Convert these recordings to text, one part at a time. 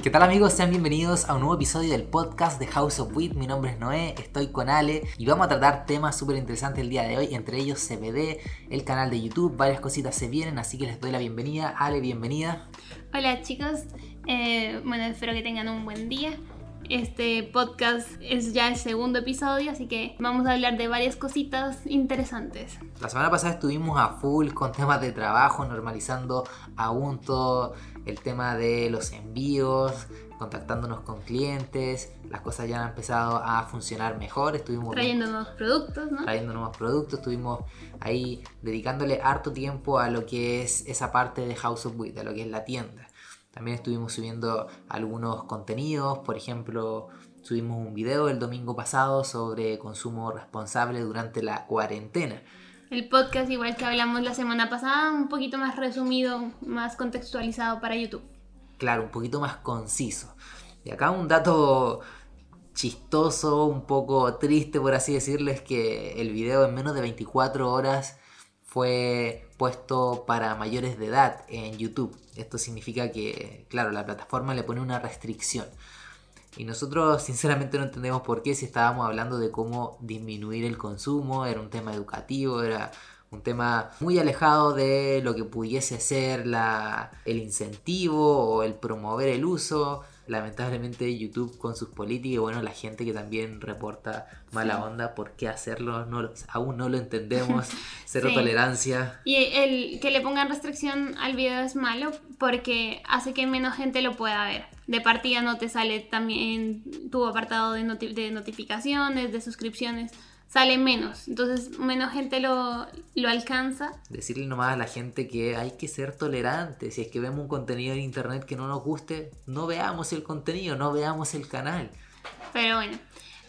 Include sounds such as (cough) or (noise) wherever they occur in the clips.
¿Qué tal amigos? Sean bienvenidos a un nuevo episodio del podcast de House of Wit. Mi nombre es Noé, estoy con Ale y vamos a tratar temas súper interesantes el día de hoy, entre ellos CBD, el canal de YouTube, varias cositas se vienen, así que les doy la bienvenida. Ale, bienvenida. Hola chicos, eh, bueno, espero que tengan un buen día. Este podcast es ya el segundo episodio, así que vamos a hablar de varias cositas interesantes. La semana pasada estuvimos a full con temas de trabajo, normalizando aún todo el tema de los envíos, contactándonos con clientes, las cosas ya han empezado a funcionar mejor, estuvimos trayendo nuevos productos, ¿no? Trayendo nuevos productos, estuvimos ahí dedicándole harto tiempo a lo que es esa parte de House of Wit, a lo que es la tienda. También estuvimos subiendo algunos contenidos, por ejemplo, subimos un video el domingo pasado sobre consumo responsable durante la cuarentena. El podcast, igual que hablamos la semana pasada, un poquito más resumido, más contextualizado para YouTube. Claro, un poquito más conciso. Y acá un dato chistoso, un poco triste por así decirles, que el video en menos de 24 horas fue puesto para mayores de edad en YouTube. Esto significa que, claro, la plataforma le pone una restricción. Y nosotros sinceramente no entendemos por qué si estábamos hablando de cómo disminuir el consumo, era un tema educativo, era un tema muy alejado de lo que pudiese ser la, el incentivo o el promover el uso lamentablemente YouTube con sus políticas y bueno, la gente que también reporta mala onda, ¿por qué hacerlo? No, aún no lo (laughs) entendemos, cero tolerancia. Y el que le pongan restricción al video es malo porque hace que menos gente lo pueda ver. De partida no te sale también tu apartado de, de notificaciones, de suscripciones sale menos. Entonces menos gente lo, lo, alcanza. Decirle nomás a la gente que hay que ser tolerante. Si es que vemos un contenido en internet que no nos guste, no veamos el contenido, no veamos el canal. Pero bueno.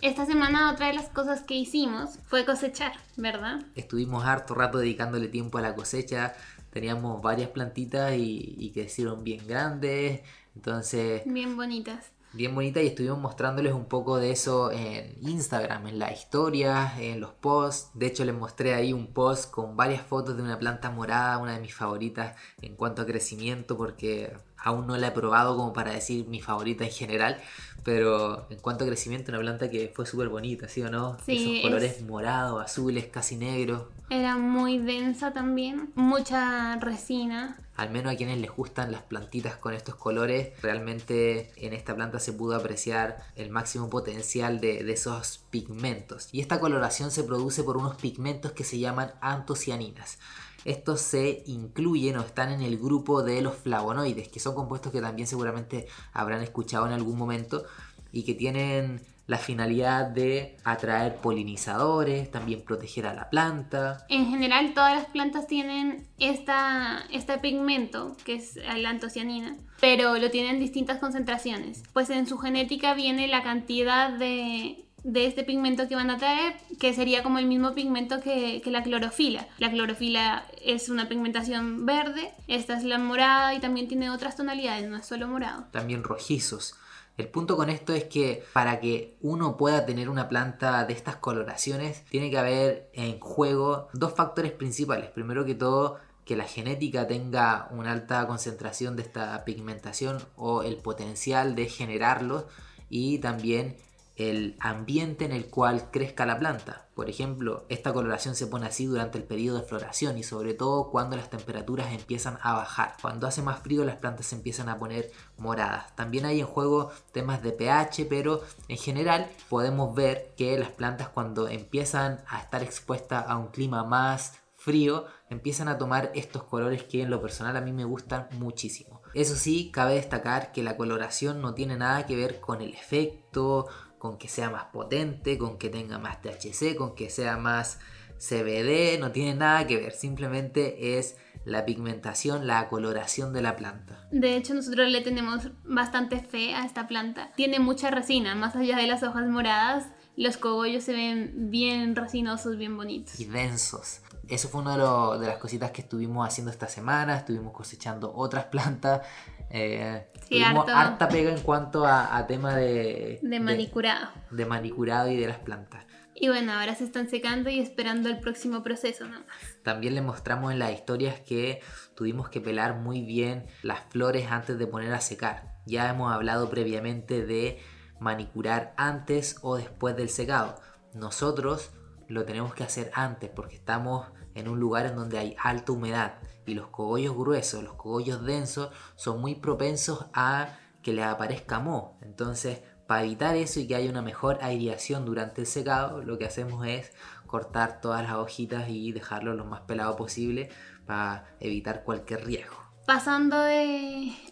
Esta semana otra de las cosas que hicimos fue cosechar, ¿verdad? Estuvimos harto rato dedicándole tiempo a la cosecha. Teníamos varias plantitas y, y crecieron bien grandes. Entonces... Bien bonitas bien bonita y estuvimos mostrándoles un poco de eso en Instagram, en la historia, en los posts. De hecho les mostré ahí un post con varias fotos de una planta morada, una de mis favoritas en cuanto a crecimiento porque aún no la he probado como para decir mi favorita en general, pero en cuanto a crecimiento una planta que fue súper bonita, ¿sí o no? Sí, Esos colores morados, azules, casi negros. Era muy densa también, mucha resina al menos a quienes les gustan las plantitas con estos colores, realmente en esta planta se pudo apreciar el máximo potencial de, esos pigmentos. Y esta coloración se produce por unos pigmentos que se llaman antocianinas. Estos se incluyen o están en el grupo de los flavonoides, que son compuestos que también seguramente habrán escuchado en algún momento y que tienen la finalidad de atraer polinizadores, también proteger a la planta. En general todas las plantas tienen esta, este pigmento, que es la antocianina, pero lo tienen en distintas concentraciones. Pues en su genética viene la cantidad de, de este pigmento que van a traer, que sería como el mismo pigmento que, la clorofila. La clorofila es una pigmentación verde, esta es la morada y también tiene otras tonalidades, no es solo morado. También rojizos. El punto con esto es que para que uno pueda tener una planta de estas coloraciones, tiene que haber en juego dos factores principales. Primero que todo, que la genética tenga una alta concentración de esta pigmentación o el potencial de generarlos y también el ambiente en el cual crezca la planta. Por ejemplo, esta coloración se pone así durante el periodo de floración y sobre todo cuando las temperaturas empiezan a bajar. Cuando hace más frío las plantas se empiezan a poner moradas. También hay en juego temas de pH, pero en general podemos ver que las plantas cuando empiezan a estar expuestas a un clima más frío, empiezan a tomar estos colores que en lo personal a mí me gustan muchísimo. Eso sí, cabe destacar que la coloración no tiene nada que ver con el efecto con que sea más potente, con que tenga más THC, con que sea más CBD, no tiene nada que ver, simplemente es la pigmentación, la coloración de la planta. De hecho, nosotros le tenemos bastante fe a esta planta. Tiene mucha resina, más allá de las hojas moradas, los cogollos se ven bien resinosos, bien bonitos. Y densos. Eso fue una de, de las cositas que estuvimos haciendo esta semana, estuvimos cosechando otras plantas Eh, Sí, tuvimos harto. harta pega en cuanto a, a tema de, De manicurado. de manicurado y de las plantas. Y bueno, ahora se están secando y esperando el próximo proceso nomás. También le mostramos en las historias que tuvimos que pelar muy bien las flores antes de poner a secar. Ya hemos hablado previamente de manicurar antes o después del secado. Nosotros lo tenemos que hacer antes porque estamos en un lugar en donde hay alta humedad y los cogollos gruesos, los cogollos densos son muy propensos a que les aparezca moho. Entonces, para evitar eso y que haya una mejor aireación durante el secado, lo que hacemos es cortar todas las hojitas y dejarlo lo más pelado posible para evitar cualquier riesgo. Pasando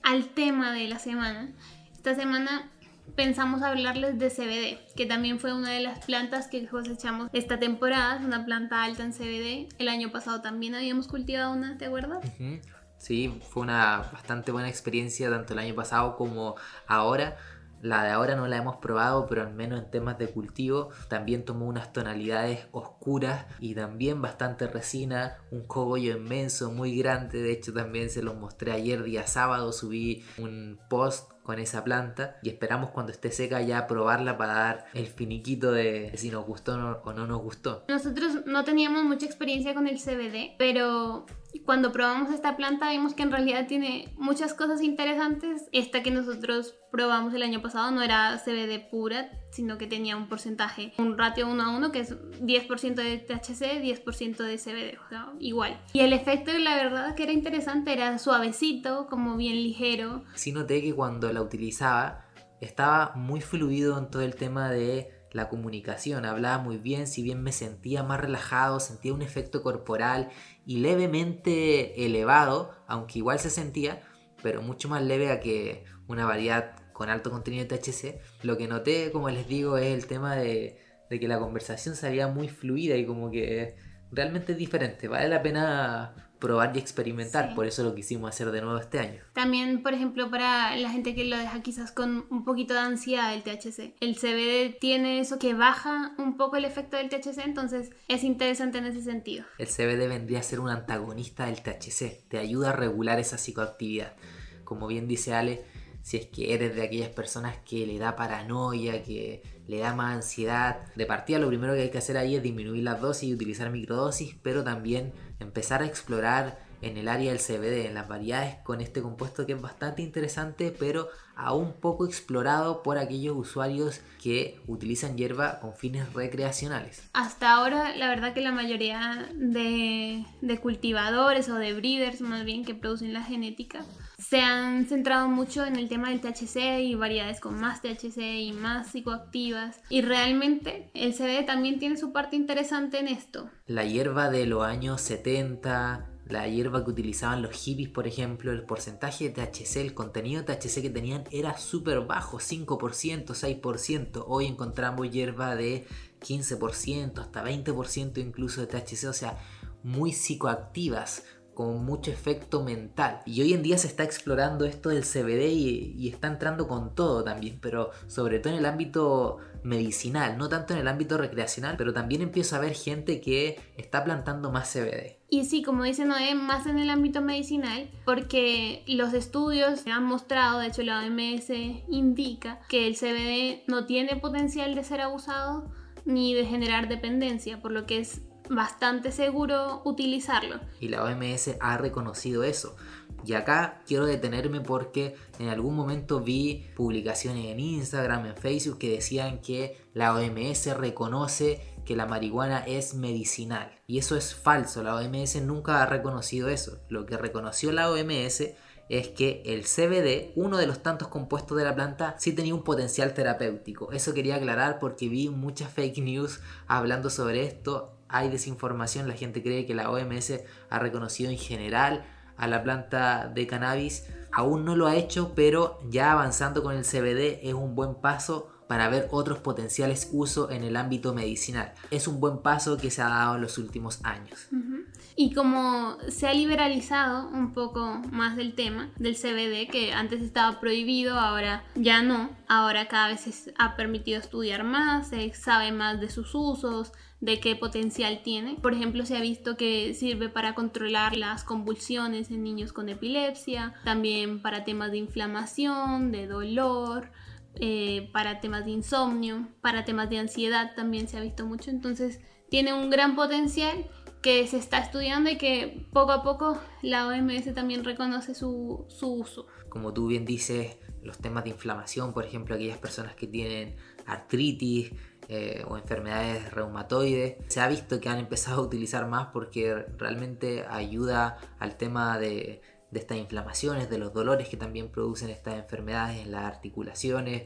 al tema de la semana, esta semana pensamos hablarles de CBD, que también fue una de las plantas que cosechamos esta temporada, una planta alta en CBD. El año pasado también habíamos cultivado una, ¿te acuerdas? Sí, fue una bastante buena experiencia tanto el año pasado como ahora. La de ahora no la hemos probado, pero al menos en temas de cultivo también tomó unas tonalidades oscuras y también bastante resina, un cogollo inmenso, muy grande. De hecho, también se los mostré ayer día sábado, subí un post con esa planta y esperamos cuando esté seca ya probarla para dar el finiquito de si nos gustó o no- nos gustó. Nosotros no teníamos mucha experiencia con el CBD, pero cuando probamos esta planta vimos que en realidad tiene muchas cosas interesantes. Esta que nosotros probamos el año pasado no era CBD pura, sino que tenía un porcentaje, un ratio 1 a 1, que es 10% de THC, 10% de CBD, o sea, igual. Y el efecto, la verdad, que era interesante, era suavecito, como bien ligero. sí noté que cuando la utilizaba estaba muy fluido en todo el tema de la comunicación, hablaba muy bien, si bien me sentía más relajado, sentía un efecto corporal y levemente elevado, aunque igual se sentía, pero mucho más leve a que una variedad con alto contenido de THC. Lo que noté, como les digo, es el tema de, de que la conversación salía muy fluida y como que realmente es diferente, vale la pena probar y experimentar, Sí. por eso lo quisimos hacer de nuevo este año. También, por ejemplo, para la gente que lo deja quizás con un poquito de ansiedad el THC. El CBD tiene eso que baja un poco el efecto del THC, entonces es interesante en ese sentido. El CBD vendría a ser un antagonista del THC, te ayuda a regular esa psicoactividad. Como bien dice Ale, si es que eres de aquellas personas que le da paranoia, que le da más ansiedad, de partida lo primero que hay que hacer ahí es disminuir las dosis y utilizar microdosis, pero también empezar a explorar en el área del CBD, en las variedades con este compuesto que es bastante interesante, pero aún poco explorado por aquellos usuarios que utilizan hierba con fines recreacionales. Hasta ahora, la verdad que la mayoría de, de cultivadores o de breeders, más bien, que producen la genética, se han centrado mucho en el tema del THC y variedades con más THC y más psicoactivas. Y realmente el CBD también tiene su parte interesante en esto. La hierba de los años 70, la hierba que utilizaban los hippies, por ejemplo, el porcentaje de THC, el contenido de THC que tenían era súper bajo, 5%, 6%. Hoy encontramos hierba de 15%, hasta 20% incluso de THC, o sea, muy psicoactivas con mucho efecto mental. Y hoy en día se está explorando esto del CBD y, está entrando con todo también, pero sobre todo en el ámbito medicinal, no tanto en el ámbito recreacional, pero también empiezo a ver gente que está plantando más CBD. Y sí, como dice Noé, más en el ámbito medicinal, porque los estudios han mostrado, de hecho la OMS indica que el CBD no tiene potencial de ser abusado ni de generar dependencia, por lo que es bastante seguro utilizarlo. Y la OMS ha reconocido eso. Y acá quiero detenerme porque en algún momento vi publicaciones en Instagram, en Facebook que decían que la OMS reconoce que la marihuana es medicinal. Y eso es falso, la OMS nunca ha reconocido eso. Lo que reconoció la OMS es que el CBD, uno de los tantos compuestos de la planta, sí tenía un potencial terapéutico. Eso quería aclarar porque vi muchas fake news hablando sobre esto. Hay desinformación, la gente cree que la OMS ha reconocido en general a la planta de cannabis. Aún no lo ha hecho, pero ya avanzando con el CBD es un buen paso para ver otros potenciales usos en el ámbito medicinal. Es un buen paso que se ha dado en los últimos años. Y como se ha liberalizado un poco más del tema del CBD, que antes estaba prohibido, ahora ya no, ahora cada vez se ha permitido estudiar más, se sabe más de sus usos, de qué potencial tiene. Por ejemplo, se ha visto que sirve para controlar las convulsiones en niños con epilepsia, también para temas de inflamación, de dolor, eh, para temas de insomnio, para temas de ansiedad también se ha visto mucho. Entonces tiene un gran potencial que se está estudiando y que poco a poco la OMS también reconoce su, su uso. Como tú bien dices, los temas de inflamación, por ejemplo, aquellas personas que tienen artritis, eh, o enfermedades reumatoides. Se ha visto que han empezado a utilizar más porque realmente ayuda al tema de, estas inflamaciones, de los dolores que también producen estas enfermedades en las articulaciones.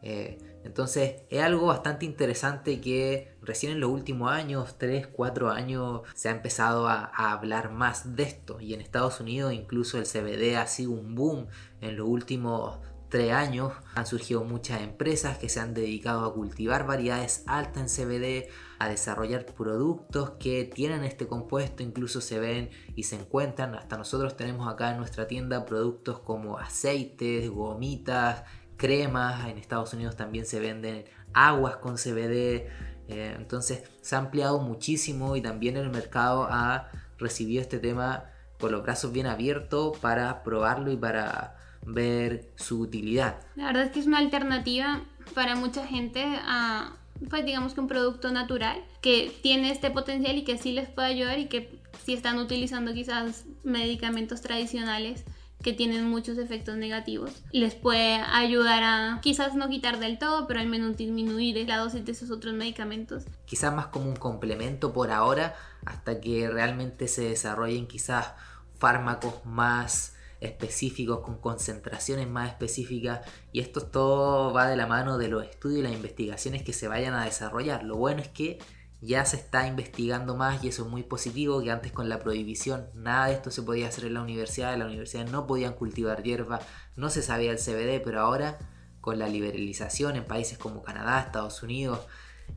Eh, entonces es algo bastante interesante que recién en los últimos años, 3, 4 años, se ha empezado a, hablar más de esto. Y en Estados Unidos incluso el CBD ha sido un boom en los últimos tres años han surgido muchas empresas que se han dedicado a cultivar variedades altas en CBD, a desarrollar productos que tienen este compuesto, incluso se ven y se encuentran. Hasta nosotros tenemos acá en nuestra tienda productos como aceites, gomitas, cremas. En Estados Unidos también se venden aguas con CBD. Eh, entonces se ha ampliado muchísimo y también el mercado ha recibido este tema con los brazos bien abiertos para probarlo y para ver su utilidad. La verdad es que es una alternativa para mucha gente a, pues digamos que un producto natural que tiene este potencial y que sí les puede ayudar y que si están utilizando quizás medicamentos tradicionales que tienen muchos efectos negativos, les puede ayudar a quizás no quitar del todo, pero al menos disminuir la dosis de esos otros medicamentos. Quizás más como un complemento por ahora, hasta que realmente se desarrollen quizás fármacos más específicos, con concentraciones más específicas y esto todo va de la mano de los estudios y las investigaciones que se vayan a desarrollar. Lo bueno es que ya se está investigando más y eso es muy positivo, que antes con la prohibición nada de esto se podía hacer en la universidad, en la universidad no podían cultivar hierba, no se sabía el CBD, pero ahora con la liberalización en países como Canadá, Estados Unidos,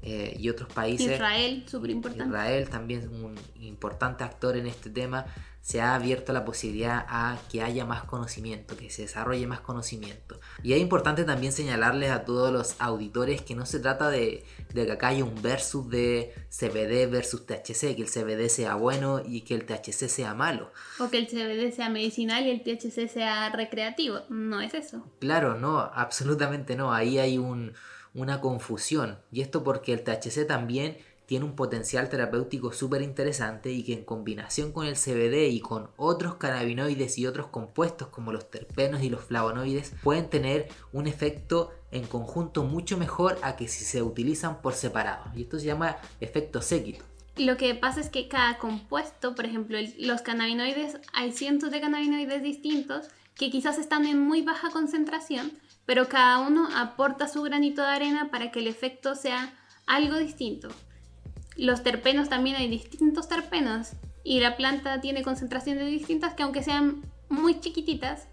eh, y otros países. Israel, súper importante. Israel también es un importante actor en este tema se ha abierto la posibilidad a que haya más conocimiento, que se desarrolle más conocimiento. Y es importante también señalarles a todos los auditores que no se trata de, que acá haya un versus de CBD versus THC, que el CBD sea bueno y que el THC sea malo. O que el CBD sea medicinal y el THC sea recreativo. No es eso. Claro, no, absolutamente no. Ahí hay una confusión. Y esto porque el THC también tiene un potencial terapéutico súper interesante y que en combinación con el CBD y con otros cannabinoides y otros compuestos como los terpenos y los flavonoides pueden tener un efecto en conjunto mucho mejor a que si se utilizan por separado. Y esto se llama efecto séquito. Lo que pasa es que cada compuesto, por ejemplo, los cannabinoides, hay cientos de cannabinoides distintos que quizás están en muy baja concentración, pero cada uno aporta su granito de arena para que el efecto sea algo distinto. Los terpenos también hay distintos terpenos y la planta tiene concentraciones distintas que aunque sean muy chiquititas,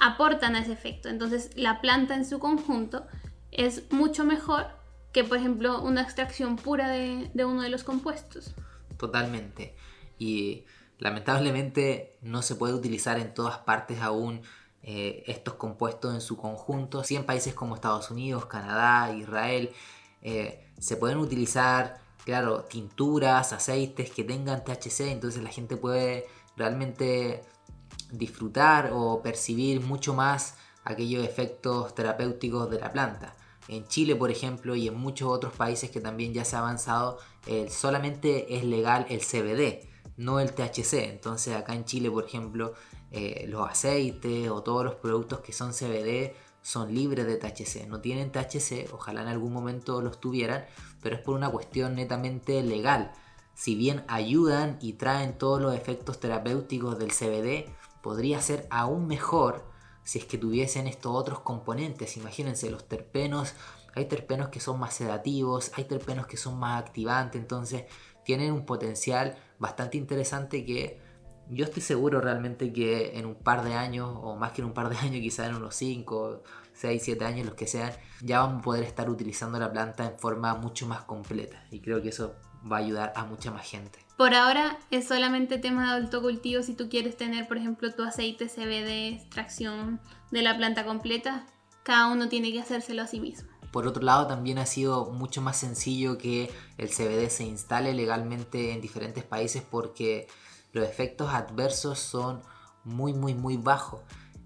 aportan a ese efecto. Entonces la planta en su conjunto es mucho mejor que por ejemplo una extracción pura de, uno de los compuestos. Totalmente. Y lamentablemente no se puede utilizar en todas partes aún eh, estos compuestos en su conjunto. Sí en países como Estados Unidos, Canadá, Israel, eh, se pueden utilizar claro, tinturas, aceites que tengan THC, entonces la gente puede realmente disfrutar o percibir mucho más aquellos efectos terapéuticos de la planta. En Chile, por ejemplo, y en muchos otros países que también ya se ha avanzado, solamente es legal el CBD, no el THC. Entonces acá en Chile, por ejemplo, eh, los aceites o todos los productos que son CBD son libres de THC. No tienen THC, ojalá en algún momento los tuvieran, pero es por una cuestión netamente legal. Si bien ayudan y traen todos los efectos terapéuticos del CBD, podría ser aún mejor si es que tuviesen estos otros componentes. Imagínense los terpenos, hay terpenos que son más sedativos, hay terpenos que son más activantes, entonces tienen un potencial bastante interesante que yo estoy seguro realmente que en un par de años, o más que en un par de (laughs) años, quizás en unos 5, 6, 7 años, los que sean, ya vamos a poder estar utilizando la planta en forma mucho más completa. Y creo que eso va a ayudar a mucha más gente. Por ahora es solamente tema de autocultivo si tú quieres tener, por ejemplo, tu aceite CBD, extracción de la planta completa. Cada uno tiene que hacérselo a sí mismo. Por otro lado, también ha sido mucho más sencillo que el CBD se instale legalmente en diferentes países porque los efectos adversos son muy, muy, muy bajos.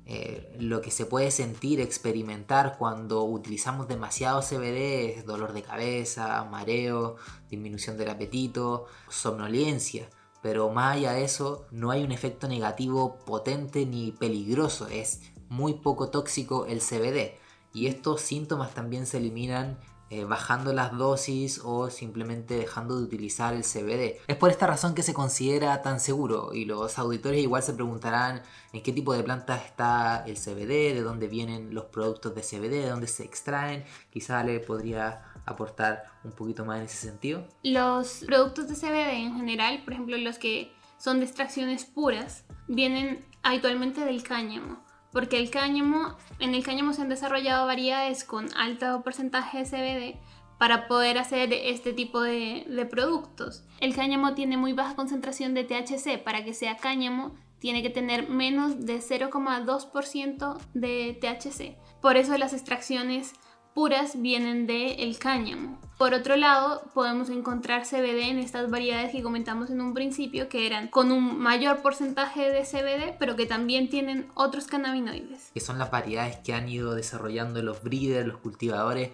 Eh, lo que se puede sentir, experimentar cuando utilizamos demasiado CBD es dolor de cabeza, mareo, disminución del apetito, somnolencia. Pero más allá de eso, no hay un efecto negativo potente ni peligroso. Es muy poco tóxico el CBD. Y estos síntomas también se eliminan eh, bajando las dosis o simplemente dejando de utilizar el CBD. Es por esta razón que se considera tan seguro y los auditores igual se preguntarán en qué tipo de plantas está el CBD, de dónde vienen los productos de CBD, de dónde se extraen. Quizá le podría aportar un poquito más en ese sentido. Los productos de CBD en general, por ejemplo los que son de extracciones puras, vienen habitualmente del cáñamo porque el cáñamo, en el cáñamo se han desarrollado variedades con alto porcentaje de CBD para poder hacer este tipo de, de, productos. El cáñamo tiene muy baja concentración de THC. Para que sea cáñamo, tiene que tener menos de 0,2% de THC. Por eso las extracciones puras vienen del cáñamo. Por otro lado, podemos encontrar CBD en estas variedades que comentamos en un principio, que eran con un mayor porcentaje de CBD, pero que también tienen otros cannabinoides. Que son las variedades que han ido desarrollando los breeders, los cultivadores,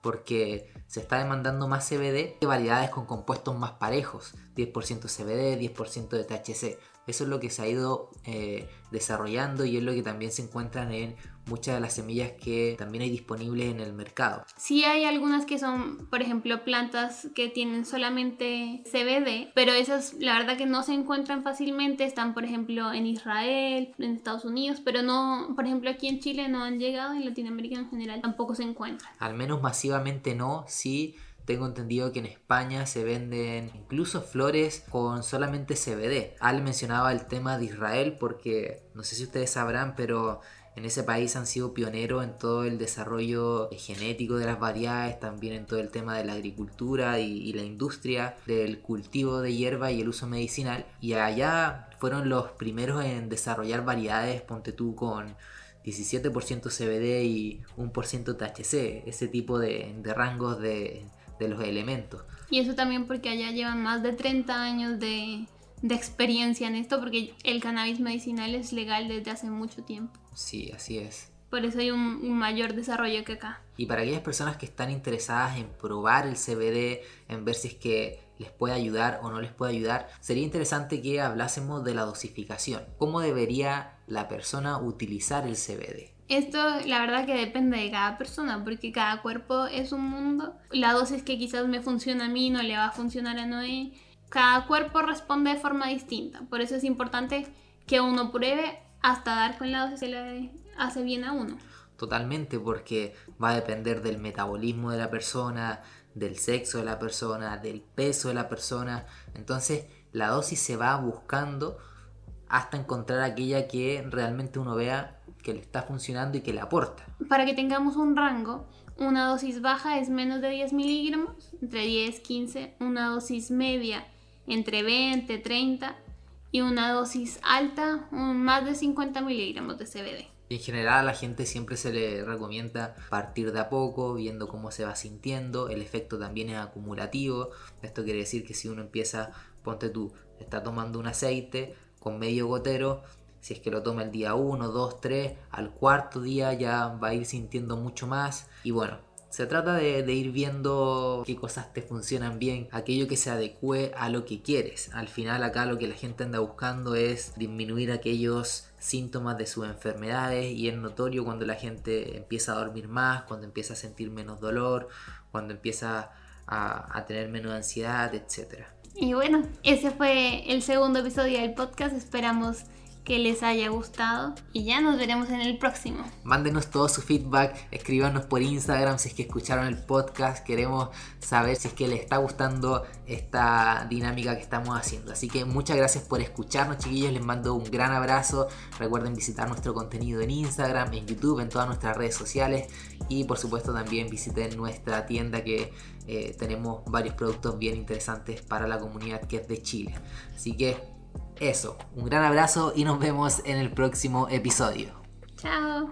porque se está demandando más CBD que variedades con compuestos más parejos, 10% CBD, 10% de THC. Eso es lo que se ha ido eh, desarrollando y es lo que también se encuentran en muchas de las semillas que también hay disponibles en el mercado. Sí hay algunas que son, por ejemplo, plantas que tienen solamente CBD, pero esas la verdad que no se encuentran fácilmente, están por ejemplo en Israel, en Estados Unidos, pero no, por ejemplo aquí en Chile no han llegado en Latinoamérica en general tampoco se encuentran. Al menos masivamente no, sí tengo entendido que en España se venden incluso flores con solamente CBD. Al mencionaba el tema de Israel porque no sé si ustedes sabrán, pero en ese país han sido pioneros en todo el desarrollo genético de las variedades, también en todo el tema de la agricultura y, la industria del cultivo de hierba y el uso medicinal. Y allá fueron los primeros en desarrollar variedades, ponte tú con 17% CBD y 1% THC, ese tipo de, de rangos de los elementos. Y eso también porque allá llevan más de 30 años de, de experiencia en esto, porque el cannabis medicinal es legal desde hace mucho tiempo. Sí, así es. Por eso hay un, mayor desarrollo que acá. Y para aquellas personas que están interesadas en probar el CBD, en ver si es que les puede ayudar o no les puede ayudar, sería interesante que hablásemos de la dosificación. ¿Cómo debería la persona utilizar el CBD? Esto la verdad que depende de cada persona, porque cada cuerpo es un mundo. La dosis que quizás me funciona a mí no le va a funcionar a Noé. Cada cuerpo responde de forma distinta. Por eso es importante que uno pruebe hasta dar con la dosis que le hace bien a uno. Totalmente, porque va a depender del metabolismo de la persona, del sexo de la persona, del peso de la persona. Entonces la dosis se va buscando hasta encontrar aquella que realmente uno vea que le está funcionando y que le aporta. Para que tengamos un rango, una dosis baja es menos de 10 miligramos, entre 10 y 15, una dosis media entre 20 y 30 y una dosis alta más de 50 miligramos de CBD. En general a la gente siempre se le recomienda partir de a poco, viendo cómo se va sintiendo, el efecto también es acumulativo, esto quiere decir que si uno empieza, ponte tú, está tomando un aceite, con medio gotero, si es que lo toma el día 1, 2, 3, al cuarto día ya va a ir sintiendo mucho más. Y bueno, se trata de, ir viendo qué cosas te funcionan bien, aquello que se adecue a lo que quieres. Al final acá lo que la gente anda buscando es disminuir aquellos síntomas de sus enfermedades y es notorio cuando la gente empieza a dormir más, cuando empieza a sentir menos dolor, cuando empieza a, a tener menos ansiedad, etcétera. Y bueno, ese fue el segundo episodio del podcast. Esperamos que les haya gustado y ya nos veremos en el próximo. Mándenos todo su feedback, escríbanos por Instagram si es que escucharon el podcast, queremos saber si es que les está gustando esta dinámica que estamos haciendo. Así que muchas gracias por escucharnos chiquillos, les mando un gran abrazo, recuerden visitar nuestro contenido en Instagram, en YouTube, en todas nuestras redes sociales y por supuesto también visiten nuestra tienda que eh, tenemos varios productos bien interesantes para la comunidad que es de Chile. Así que eso, un gran abrazo y nos vemos en el próximo episodio. Chao.